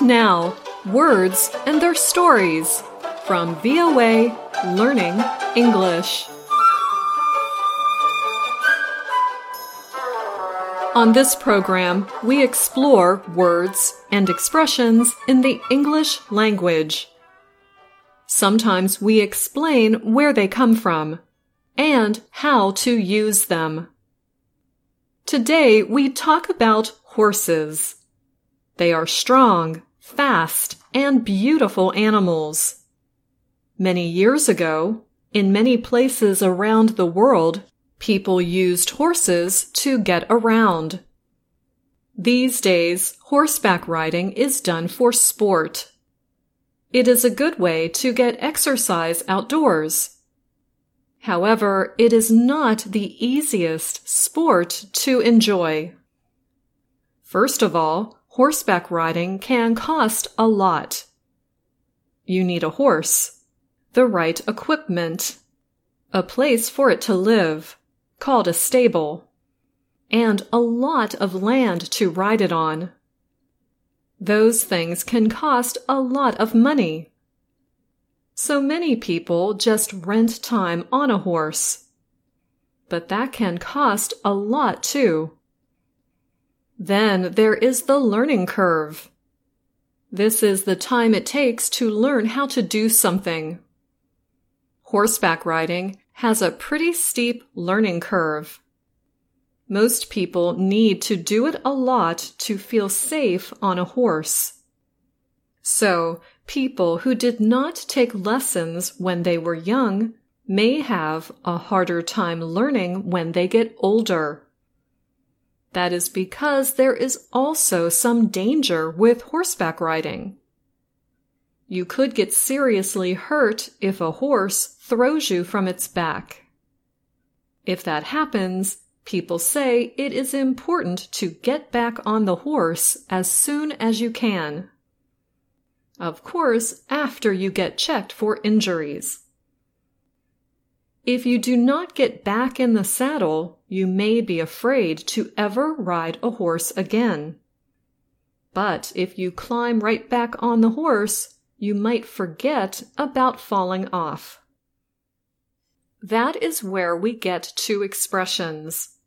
Now, words and their stories from VOA Learning English. On this program, we explore words and expressions in the English language. Sometimes we explain where they come from and how to use them. Today we talk about horses. They are strong, fast, and beautiful animals. Many years ago, in many places around the world, people used horses to get around. These days, horseback riding is done for sport. It is a good way to get exercise outdoors. However, it is not the easiest sport to enjoy. First of all, horseback riding can cost a lot. You need a horse, the right equipment, a place for it to live, called a stable, and a lot of land to ride it on. Those things can cost a lot of money. So many people just rent time on a horse. But that can cost a lot too. Then there is the learning curve. This is the time it takes to learn how to do something. Horseback riding has a pretty steep learning curve. Most people need to do it a lot to feel safe on a horse. So, people who did not take lessons when they were young may have a harder time learning when they get older. That is because there is also some danger with horseback riding. You could get seriously hurt if a horse throws you from its back. If that happens, people say it is important to get back on the horse as soon as you can. Of course, after you get checked for injuries. If you do not get back in the saddle, you may be afraid to ever ride a horse again. But if you climb right back on the horse, you might forget about falling off. That is where we get two expressions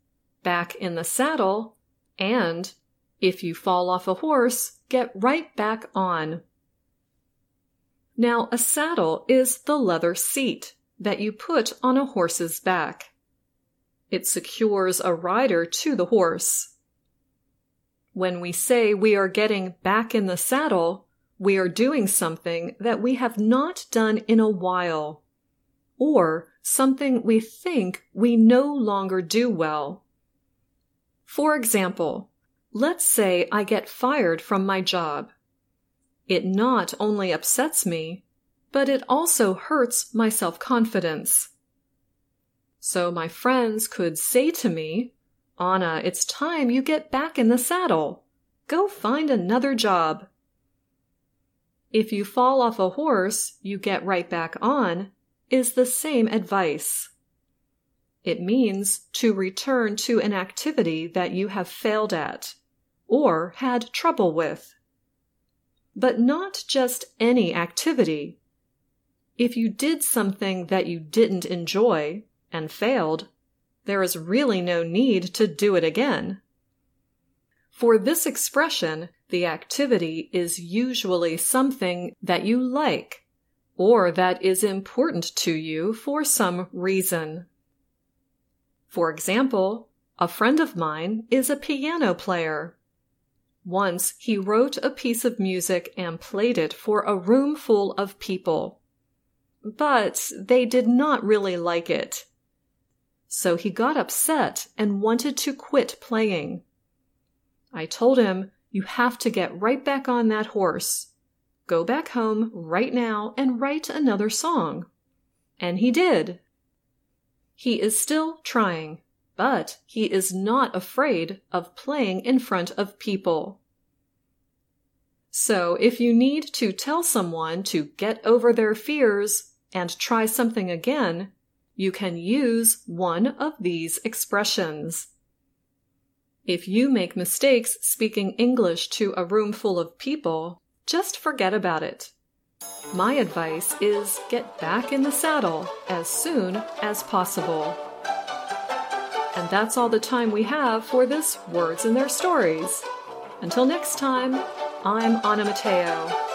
back in the saddle and if you fall off a horse, get right back on. Now, a saddle is the leather seat that you put on a horse's back. It secures a rider to the horse. When we say we are getting back in the saddle, we are doing something that we have not done in a while, or something we think we no longer do well. For example, let's say I get fired from my job. It not only upsets me, but it also hurts my self confidence. So my friends could say to me, Anna, it's time you get back in the saddle. Go find another job. If you fall off a horse, you get right back on, is the same advice. It means to return to an activity that you have failed at or had trouble with. But not just any activity. If you did something that you didn't enjoy and failed, there is really no need to do it again. For this expression, the activity is usually something that you like or that is important to you for some reason. For example, a friend of mine is a piano player. Once he wrote a piece of music and played it for a room full of people but they did not really like it. So he got upset and wanted to quit playing. I told him, You have to get right back on that horse. Go back home right now and write another song. And he did. He is still trying, but he is not afraid of playing in front of people. So if you need to tell someone to get over their fears, and try something again, you can use one of these expressions. If you make mistakes speaking English to a room full of people, just forget about it. My advice is get back in the saddle as soon as possible. And that's all the time we have for this Words and Their Stories. Until next time, I'm Anna Matteo.